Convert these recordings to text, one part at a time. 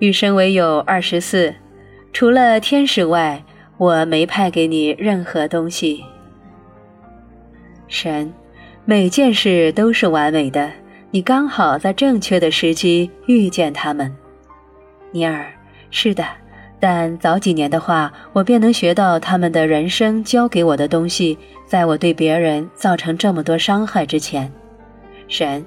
余生唯有二十四，除了天使外，我没派给你任何东西。神，每件事都是完美的，你刚好在正确的时机遇见他们。尼尔，是的，但早几年的话，我便能学到他们的人生教给我的东西，在我对别人造成这么多伤害之前。神，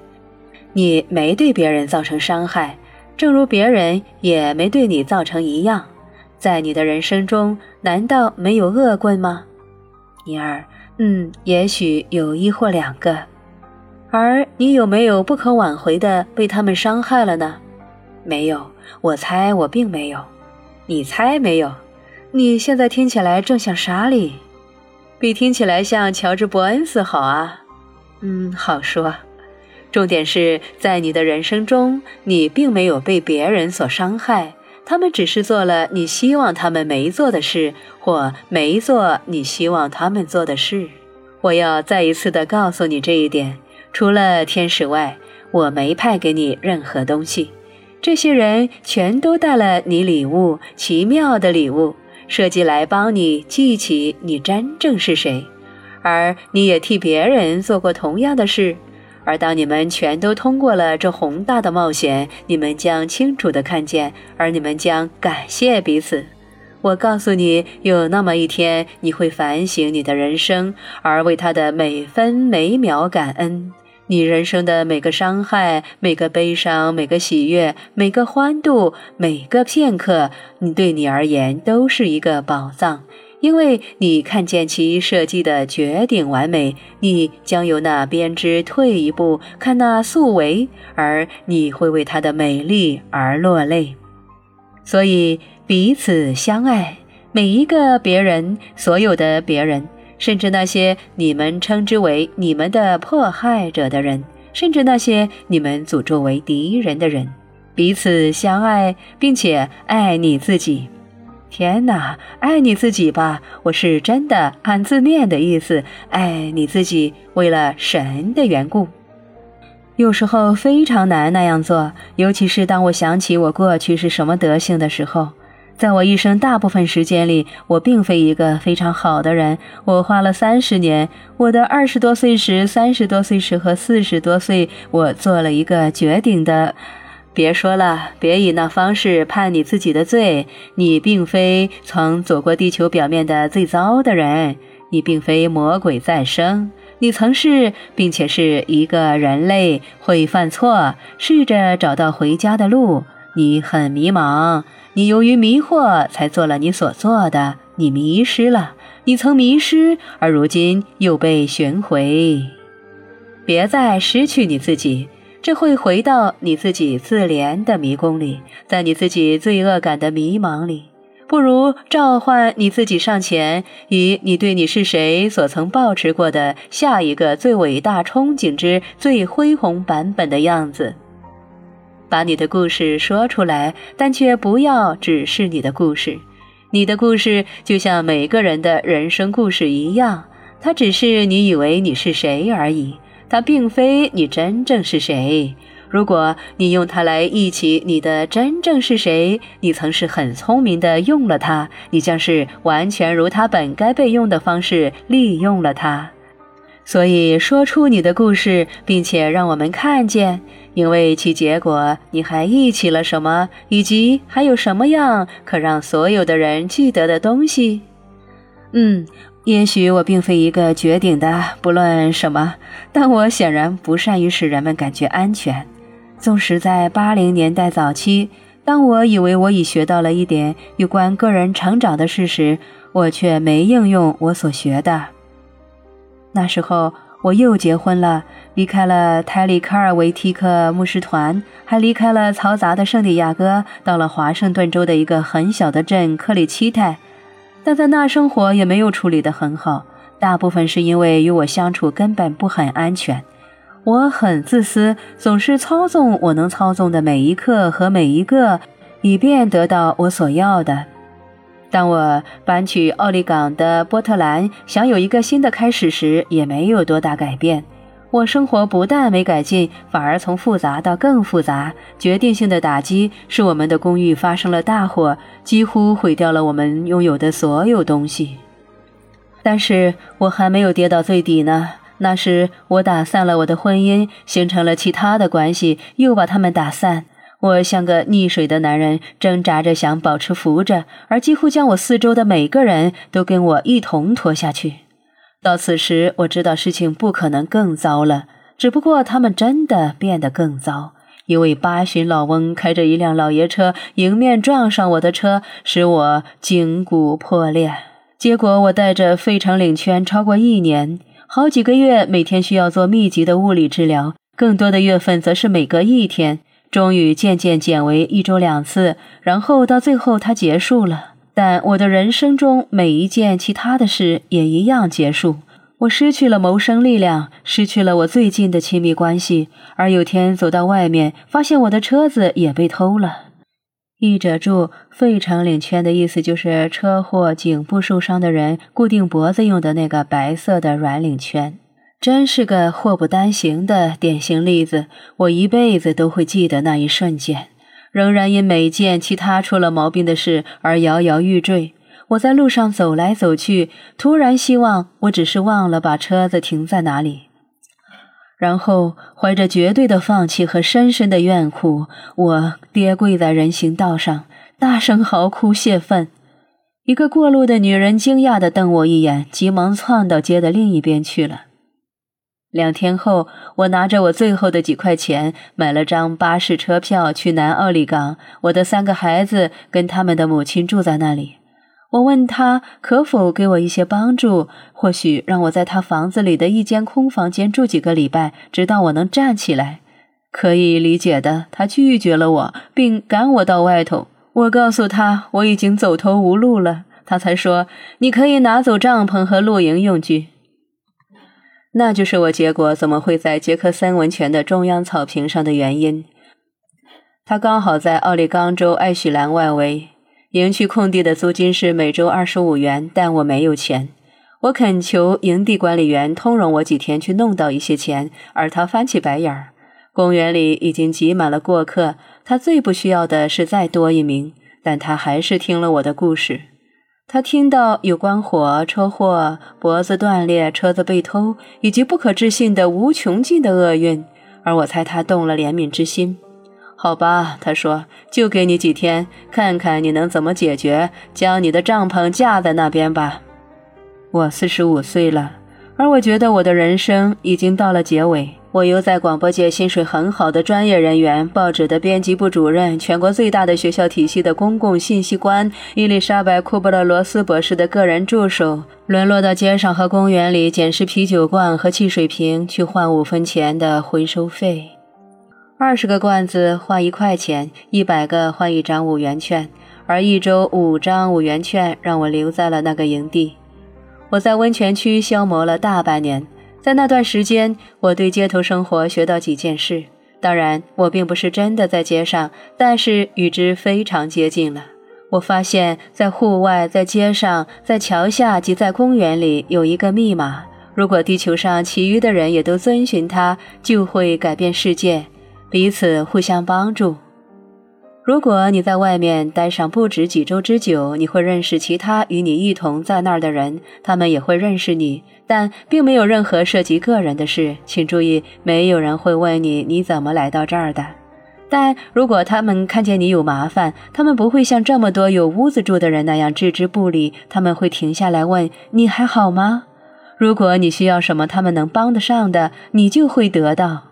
你没对别人造成伤害。正如别人也没对你造成一样，在你的人生中，难道没有恶棍吗？因而，嗯，也许有一或两个。而你有没有不可挽回的被他们伤害了呢？没有，我猜我并没有。你猜没有？你现在听起来正像莎莉，比听起来像乔治·伯恩斯好啊。嗯，好说。重点是在你的人生中，你并没有被别人所伤害，他们只是做了你希望他们没做的事，或没做你希望他们做的事。我要再一次的告诉你这一点：除了天使外，我没派给你任何东西。这些人全都带了你礼物，奇妙的礼物，设计来帮你记起你真正是谁，而你也替别人做过同样的事。而当你们全都通过了这宏大的冒险，你们将清楚地看见，而你们将感谢彼此。我告诉你，有那么一天，你会反省你的人生，而为他的每分每秒感恩。你人生的每个伤害、每个悲伤、每个喜悦、每个欢度、每个片刻，你对你而言都是一个宝藏。因为你看见其设计的绝顶完美，你将由那编织退一步看那素维，而你会为它的美丽而落泪。所以彼此相爱，每一个别人，所有的别人，甚至那些你们称之为你们的迫害者的人，甚至那些你们诅咒为敌人的人，彼此相爱，并且爱你自己。天哪，爱你自己吧！我是真的按字面的意思，爱你自己，为了神的缘故。有时候非常难那样做，尤其是当我想起我过去是什么德行的时候。在我一生大部分时间里，我并非一个非常好的人。我花了三十年，我的二十多岁时、三十多岁时和四十多岁，我做了一个绝顶的。别说了，别以那方式判你自己的罪。你并非曾走过地球表面的最糟的人，你并非魔鬼再生，你曾是，并且是一个人类，会犯错，试着找到回家的路。你很迷茫，你由于迷惑才做了你所做的，你迷失了，你曾迷失，而如今又被寻回。别再失去你自己。这会回到你自己自怜的迷宫里，在你自己罪恶感的迷茫里，不如召唤你自己上前，以你对你是谁所曾抱持过的下一个最伟大憧憬之最恢宏版本的样子，把你的故事说出来，但却不要只是你的故事。你的故事就像每个人的人生故事一样，它只是你以为你是谁而已。它并非你真正是谁。如果你用它来忆起你的真正是谁，你曾是很聪明的用了它，你将是完全如它本该被用的方式利用了它。所以说出你的故事，并且让我们看见，因为其结果你还忆起了什么，以及还有什么样可让所有的人记得的东西。嗯。也许我并非一个绝顶的，不论什么，但我显然不善于使人们感觉安全。纵使在八零年代早期，当我以为我已学到了一点有关个人成长的事时，我却没应用我所学的。那时候我又结婚了，离开了泰利卡尔维提克牧师团，还离开了嘈杂的圣地亚哥，到了华盛顿州的一个很小的镇克里奇泰。但在那生活也没有处理得很好，大部分是因为与我相处根本不很安全。我很自私，总是操纵我能操纵的每一刻和每一个，以便得到我所要的。当我搬去奥利港的波特兰，想有一个新的开始时，也没有多大改变。我生活不但没改进，反而从复杂到更复杂。决定性的打击是我们的公寓发生了大火，几乎毁掉了我们拥有的所有东西。但是我还没有跌到最底呢。那时我打散了我的婚姻，形成了其他的关系，又把他们打散。我像个溺水的男人，挣扎着想保持浮着，而几乎将我四周的每个人都跟我一同拖下去。到此时，我知道事情不可能更糟了，只不过他们真的变得更糟。一位八旬老翁开着一辆老爷车迎面撞上我的车，使我颈骨破裂。结果我带着肺成领圈超过一年，好几个月，每天需要做密集的物理治疗，更多的月份则是每隔一天。终于渐渐减为一周两次，然后到最后它结束了。但我的人生中每一件其他的事也一样结束。我失去了谋生力量，失去了我最近的亲密关系。而有天走到外面，发现我的车子也被偷了。译者注：费城领圈的意思就是车祸颈部受伤的人固定脖子用的那个白色的软领圈。真是个祸不单行的典型例子。我一辈子都会记得那一瞬间。仍然因每件其他出了毛病的事而摇摇欲坠。我在路上走来走去，突然希望我只是忘了把车子停在哪里，然后怀着绝对的放弃和深深的怨苦，我跌跪在人行道上，大声嚎哭泄愤。一个过路的女人惊讶地瞪我一眼，急忙窜到街的另一边去了。两天后，我拿着我最后的几块钱，买了张巴士车票去南奥里港。我的三个孩子跟他们的母亲住在那里。我问他可否给我一些帮助，或许让我在他房子里的一间空房间住几个礼拜，直到我能站起来。可以理解的，他拒绝了我，并赶我到外头。我告诉他我已经走投无路了，他才说：“你可以拿走帐篷和露营用具。”那就是我结果怎么会在杰克森温泉的中央草坪上的原因。他刚好在奥利冈州艾许兰外围。营区空地的租金是每周二十五元，但我没有钱。我恳求营地管理员通融我几天去弄到一些钱，而他翻起白眼儿。公园里已经挤满了过客，他最不需要的是再多一名，但他还是听了我的故事。他听到有关火车祸、脖子断裂、车子被偷，以及不可置信的无穷尽的厄运，而我猜他动了怜悯之心。好吧，他说，就给你几天，看看你能怎么解决，将你的帐篷架在那边吧。我四十五岁了，而我觉得我的人生已经到了结尾。我由在广播界薪水很好的专业人员、报纸的编辑部主任、全国最大的学校体系的公共信息官伊丽莎白·库布勒罗斯博士的个人助手，沦落到街上和公园里捡拾啤酒罐和汽水瓶去换五分钱的回收费。二十个罐子换一块钱，一百个换一张五元券，而一周五张五元券让我留在了那个营地。我在温泉区消磨了大半年。在那段时间，我对街头生活学到几件事。当然，我并不是真的在街上，但是与之非常接近了。我发现，在户外、在街上、在桥下及在公园里有一个密码。如果地球上其余的人也都遵循它，就会改变世界，彼此互相帮助。如果你在外面待上不止几周之久，你会认识其他与你一同在那儿的人，他们也会认识你，但并没有任何涉及个人的事。请注意，没有人会问你你怎么来到这儿的。但如果他们看见你有麻烦，他们不会像这么多有屋子住的人那样置之不理，他们会停下来问你还好吗？如果你需要什么他们能帮得上的，你就会得到。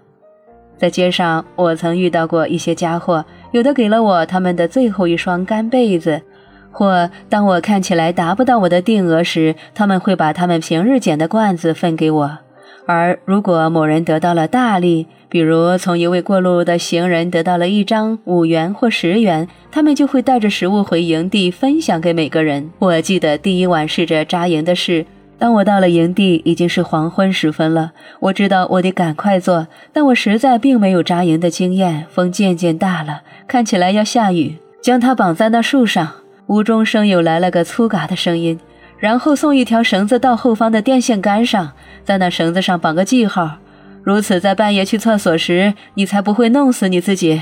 在街上，我曾遇到过一些家伙，有的给了我他们的最后一双干被子，或当我看起来达不到我的定额时，他们会把他们平日捡的罐子分给我。而如果某人得到了大利，比如从一位过路的行人得到了一张五元或十元，他们就会带着食物回营地分享给每个人。我记得第一晚试着扎营的事。当我到了营地，已经是黄昏时分了。我知道我得赶快做，但我实在并没有扎营的经验。风渐渐大了，看起来要下雨。将它绑在那树上，无中生有来了个粗嘎的声音，然后送一条绳子到后方的电线杆上，在那绳子上绑个记号。如此在半夜去厕所时，你才不会弄死你自己。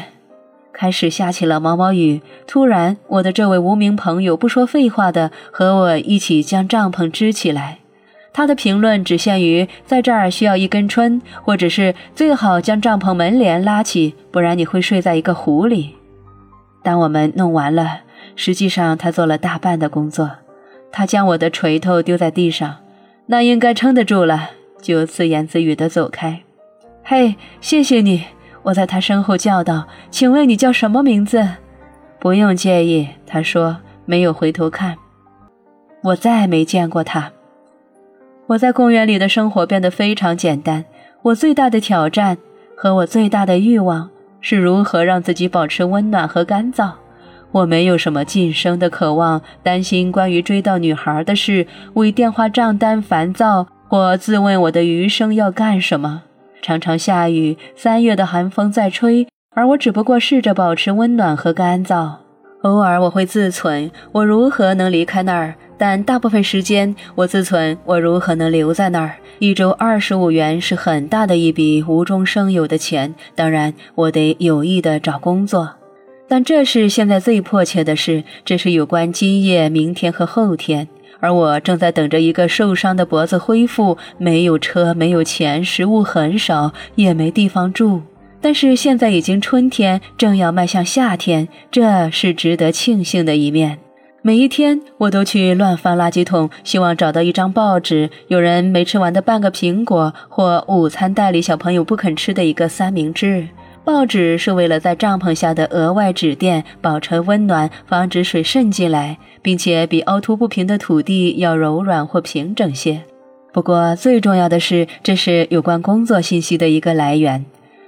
开始下起了毛毛雨，突然，我的这位无名朋友不说废话的和我一起将帐篷支起来。他的评论只限于在这儿需要一根春，或者是最好将帐篷门帘拉起，不然你会睡在一个湖里。当我们弄完了，实际上他做了大半的工作。他将我的锤头丢在地上，那应该撑得住了，就自言自语地走开。嘿，谢谢你！我在他身后叫道：“请问你叫什么名字？”不用介意，他说，没有回头看。我再没见过他。我在公园里的生活变得非常简单。我最大的挑战和我最大的欲望是如何让自己保持温暖和干燥。我没有什么晋升的渴望，担心关于追到女孩的事，为电话账单烦躁，或自问我的余生要干什么。常常下雨，三月的寒风在吹，而我只不过试着保持温暖和干燥。偶尔我会自忖，我如何能离开那儿？但大部分时间，我自忖我如何能留在那儿。一周二十五元是很大的一笔无中生有的钱，当然我得有意的找工作。但这是现在最迫切的事，这是有关今夜、明天和后天。而我正在等着一个受伤的脖子恢复，没有车，没有钱，食物很少，也没地方住。但是现在已经春天，正要迈向夏天，这是值得庆幸的一面。每一天，我都去乱翻垃圾桶，希望找到一张报纸，有人没吃完的半个苹果，或午餐袋里小朋友不肯吃的一个三明治。报纸是为了在帐篷下的额外纸垫保持温暖，防止水渗进来，并且比凹凸不平的土地要柔软或平整些。不过最重要的是，这是有关工作信息的一个来源。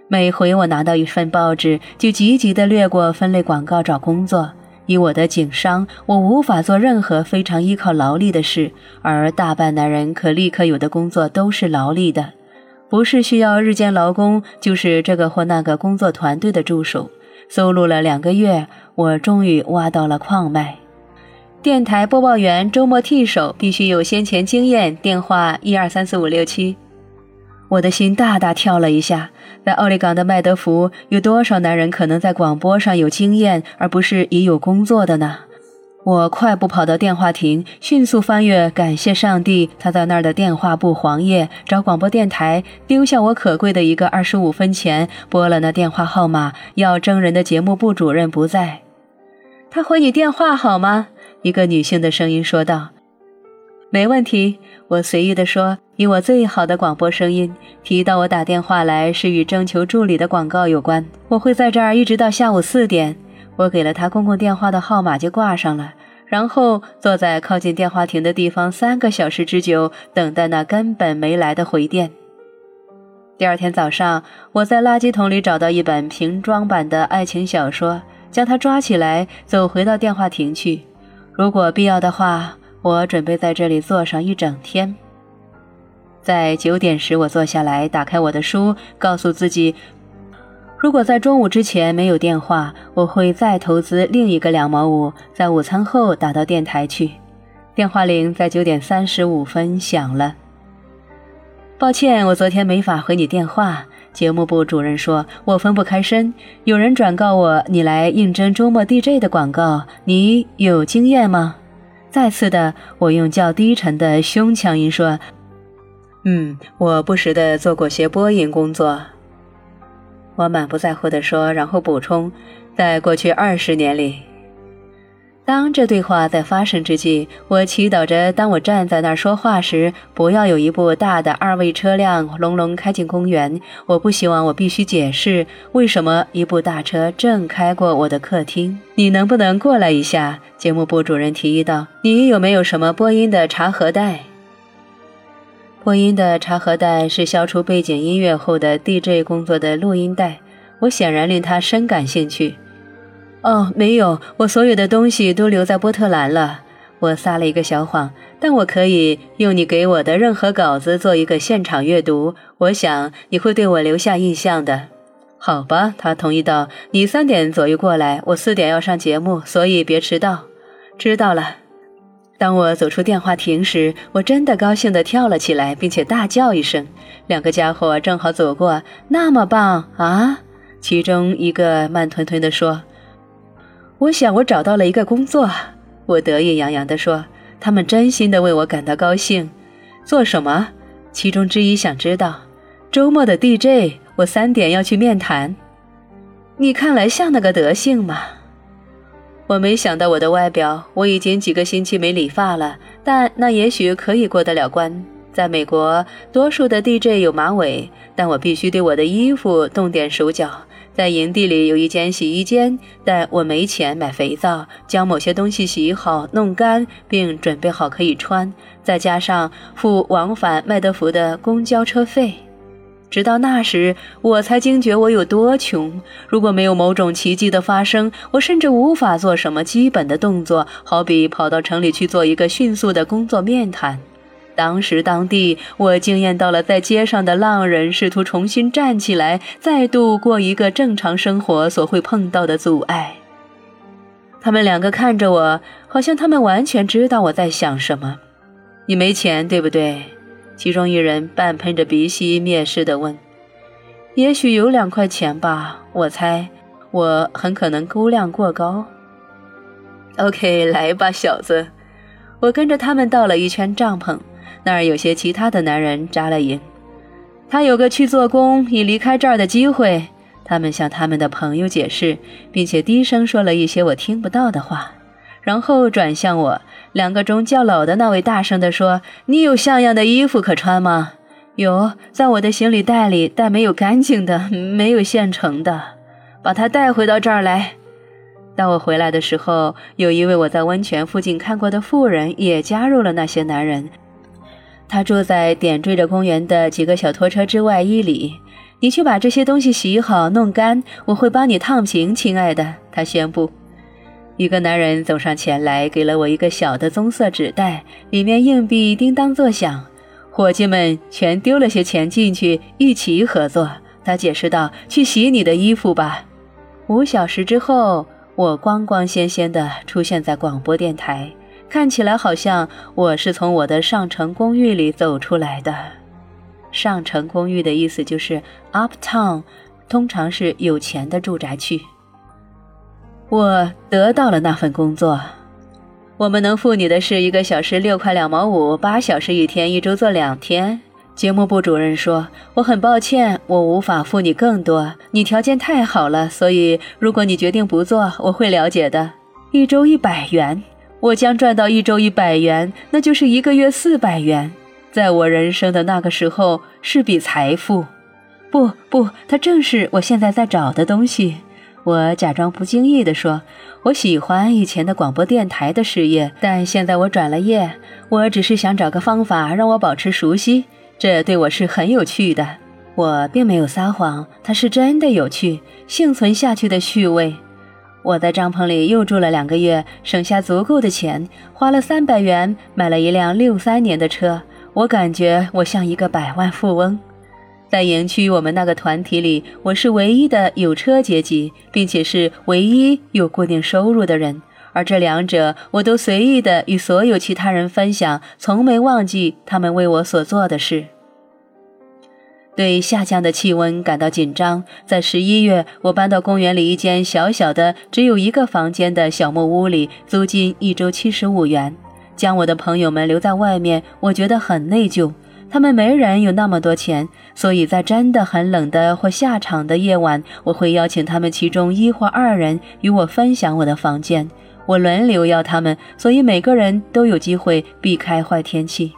每回我拿到一份报纸，就急急地略过分类广告找工作。以我的颈伤，我无法做任何非常依靠劳力的事，而大半男人可立刻有的工作都是劳力的。不是需要日间劳工，就是这个或那个工作团队的助手。搜录了两个月，我终于挖到了矿脉。电台播报员周末替手，必须有先前经验。电话一二三四五六七。我的心大大跳了一下。在奥利冈的麦德福，有多少男人可能在广播上有经验，而不是已有工作的呢？我快步跑到电话亭，迅速翻阅“感谢上帝，他在那儿”的电话簿黄页，找广播电台，丢下我可贵的一个二十五分钱，拨了那电话号码。要征人的节目部主任不在，他回你电话好吗？一个女性的声音说道。没问题，我随意地说，以我最好的广播声音提到我打电话来是与征求助理的广告有关。我会在这儿一直到下午四点。我给了他公共电话的号码，就挂上了，然后坐在靠近电话亭的地方三个小时之久，等待那根本没来的回电。第二天早上，我在垃圾桶里找到一本瓶装版的爱情小说，将它抓起来，走回到电话亭去。如果必要的话，我准备在这里坐上一整天。在九点时，我坐下来，打开我的书，告诉自己。如果在中午之前没有电话，我会再投资另一个两毛五，在午餐后打到电台去。电话铃在九点三十五分响了。抱歉，我昨天没法回你电话。节目部主任说，我分不开身。有人转告我，你来应征周末 DJ 的广告，你有经验吗？再次的，我用较低沉的胸腔音说：“嗯，我不时的做过些播音工作。”我满不在乎地说，然后补充：“在过去二十年里，当这对话在发生之际，我祈祷着，当我站在那儿说话时，不要有一部大的二位车辆隆隆开进公园。我不希望我必须解释为什么一部大车正开过我的客厅。你能不能过来一下？”节目部主任提议道：“你有没有什么播音的茶盒带？”播音的插盒带是消除背景音乐后的 DJ 工作的录音带，我显然令他深感兴趣。哦，没有，我所有的东西都留在波特兰了。我撒了一个小谎，但我可以用你给我的任何稿子做一个现场阅读。我想你会对我留下印象的。好吧，他同意道。你三点左右过来，我四点要上节目，所以别迟到。知道了。当我走出电话亭时，我真的高兴地跳了起来，并且大叫一声。两个家伙正好走过，那么棒啊！其中一个慢吞吞地说：“我想我找到了一个工作。”我得意洋洋地说：“他们真心地为我感到高兴。”做什么？其中之一想知道。周末的 DJ，我三点要去面谈。你看来像那个德性吗？我没想到我的外表，我已经几个星期没理发了，但那也许可以过得了关。在美国，多数的 DJ 有马尾，但我必须对我的衣服动点手脚。在营地里有一间洗衣间，但我没钱买肥皂，将某些东西洗好、弄干，并准备好可以穿，再加上付往返麦德福的公交车费。直到那时，我才惊觉我有多穷。如果没有某种奇迹的发生，我甚至无法做什么基本的动作，好比跑到城里去做一个迅速的工作面谈。当时当地，我惊艳到了在街上的浪人试图重新站起来，再度过一个正常生活所会碰到的阻碍。他们两个看着我，好像他们完全知道我在想什么。你没钱，对不对？其中一人半喷着鼻息，蔑视地问：“也许有两块钱吧，我猜。我很可能估量过高。” OK，来吧，小子。我跟着他们到了一圈帐篷，那儿有些其他的男人扎了营。他有个去做工、已离开这儿的机会。他们向他们的朋友解释，并且低声说了一些我听不到的话。然后转向我，两个中较老的那位大声地说：“你有像样的衣服可穿吗？”“有，在我的行李袋里，但没有干净的，没有现成的。”“把它带回到这儿来。”当我回来的时候，有一位我在温泉附近看过的妇人也加入了那些男人。他住在点缀着公园的几个小拖车之外一里。你去把这些东西洗好、弄干，我会帮你烫平，亲爱的。”他宣布。一个男人走上前来，给了我一个小的棕色纸袋，里面硬币叮当作响。伙计们全丢了些钱进去，一起合作。他解释道：“去洗你的衣服吧。”五小时之后，我光光鲜鲜地出现在广播电台，看起来好像我是从我的上城公寓里走出来的。上城公寓的意思就是 uptown，通常是有钱的住宅区。我得到了那份工作，我们能付你的是一个小时六块两毛五，八小时一天，一周做两天。节目部主任说：“我很抱歉，我无法付你更多。你条件太好了，所以如果你决定不做，我会了解的。一周一百元，我将赚到一周一百元，那就是一个月四百元，在我人生的那个时候是笔财富。不不，它正是我现在在找的东西。”我假装不经意地说：“我喜欢以前的广播电台的事业，但现在我转了业。我只是想找个方法让我保持熟悉，这对我是很有趣的。我并没有撒谎，它是真的有趣，幸存下去的趣味。我在帐篷里又住了两个月，省下足够的钱，花了三百元买了一辆六三年的车。我感觉我像一个百万富翁。”在营区，我们那个团体里，我是唯一的有车阶级，并且是唯一有固定收入的人。而这两者，我都随意的与所有其他人分享，从没忘记他们为我所做的事。对下降的气温感到紧张，在十一月，我搬到公园里一间小小的、只有一个房间的小木屋里，租金一周七十五元。将我的朋友们留在外面，我觉得很内疚。他们没人有那么多钱，所以在真的很冷的或下场的夜晚，我会邀请他们其中一或二人与我分享我的房间。我轮流要他们，所以每个人都有机会避开坏天气。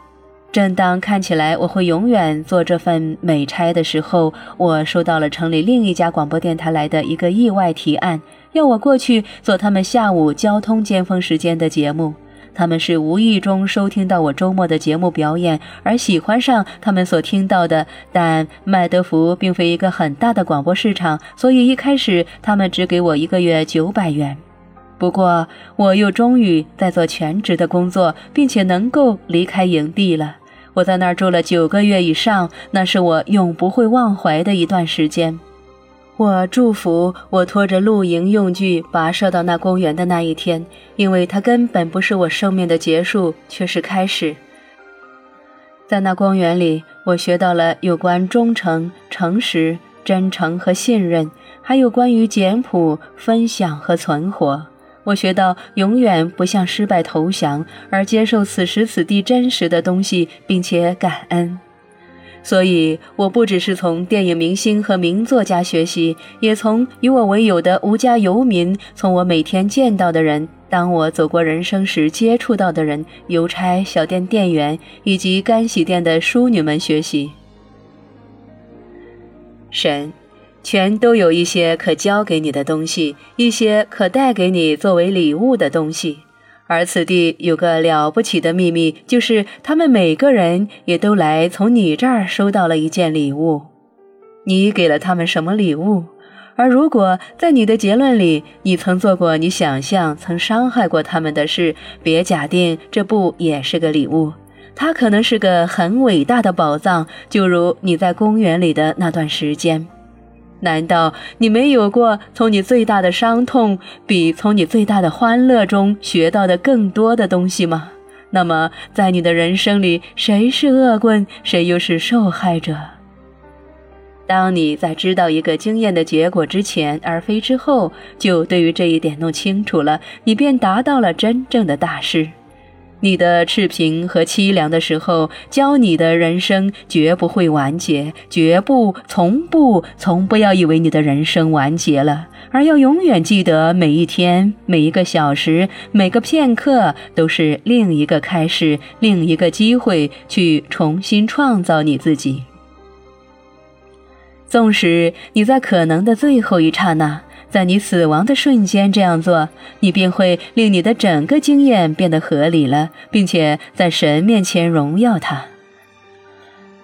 正当看起来我会永远做这份美差的时候，我收到了城里另一家广播电台来的一个意外提案，要我过去做他们下午交通尖峰时间的节目。他们是无意中收听到我周末的节目表演，而喜欢上他们所听到的。但麦德福并非一个很大的广播市场，所以一开始他们只给我一个月九百元。不过，我又终于在做全职的工作，并且能够离开营地了。我在那儿住了九个月以上，那是我永不会忘怀的一段时间。我祝福我拖着露营用具跋涉到那公园的那一天，因为它根本不是我生命的结束，却是开始。在那公园里，我学到了有关忠诚、诚实、真诚和信任，还有关于简朴、分享和存活。我学到永远不向失败投降，而接受此时此地真实的东西，并且感恩。所以，我不只是从电影明星和名作家学习，也从与我为友的无家游民，从我每天见到的人，当我走过人生时接触到的人，邮差、小店店员以及干洗店的淑女们学习。神，全都有一些可教给你的东西，一些可带给你作为礼物的东西。而此地有个了不起的秘密，就是他们每个人也都来从你这儿收到了一件礼物。你给了他们什么礼物？而如果在你的结论里，你曾做过你想象曾伤害过他们的事，别假定这不也是个礼物。它可能是个很伟大的宝藏，就如你在公园里的那段时间。难道你没有过从你最大的伤痛比从你最大的欢乐中学到的更多的东西吗？那么，在你的人生里，谁是恶棍，谁又是受害者？当你在知道一个经验的结果之前，而非之后，就对于这一点弄清楚了，你便达到了真正的大师。你的赤贫和凄凉的时候，教你的人生绝不会完结，绝不，从不，从不要以为你的人生完结了，而要永远记得每一天、每一个小时、每个片刻都是另一个开始，另一个机会去重新创造你自己。纵使你在可能的最后一刹那。在你死亡的瞬间这样做，你便会令你的整个经验变得合理了，并且在神面前荣耀他。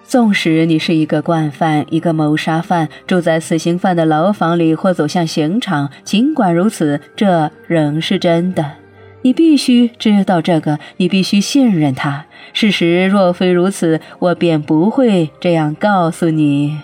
纵使你是一个惯犯，一个谋杀犯，住在死刑犯的牢房里或走向刑场，尽管如此，这仍是真的。你必须知道这个，你必须信任他。事实若非如此，我便不会这样告诉你。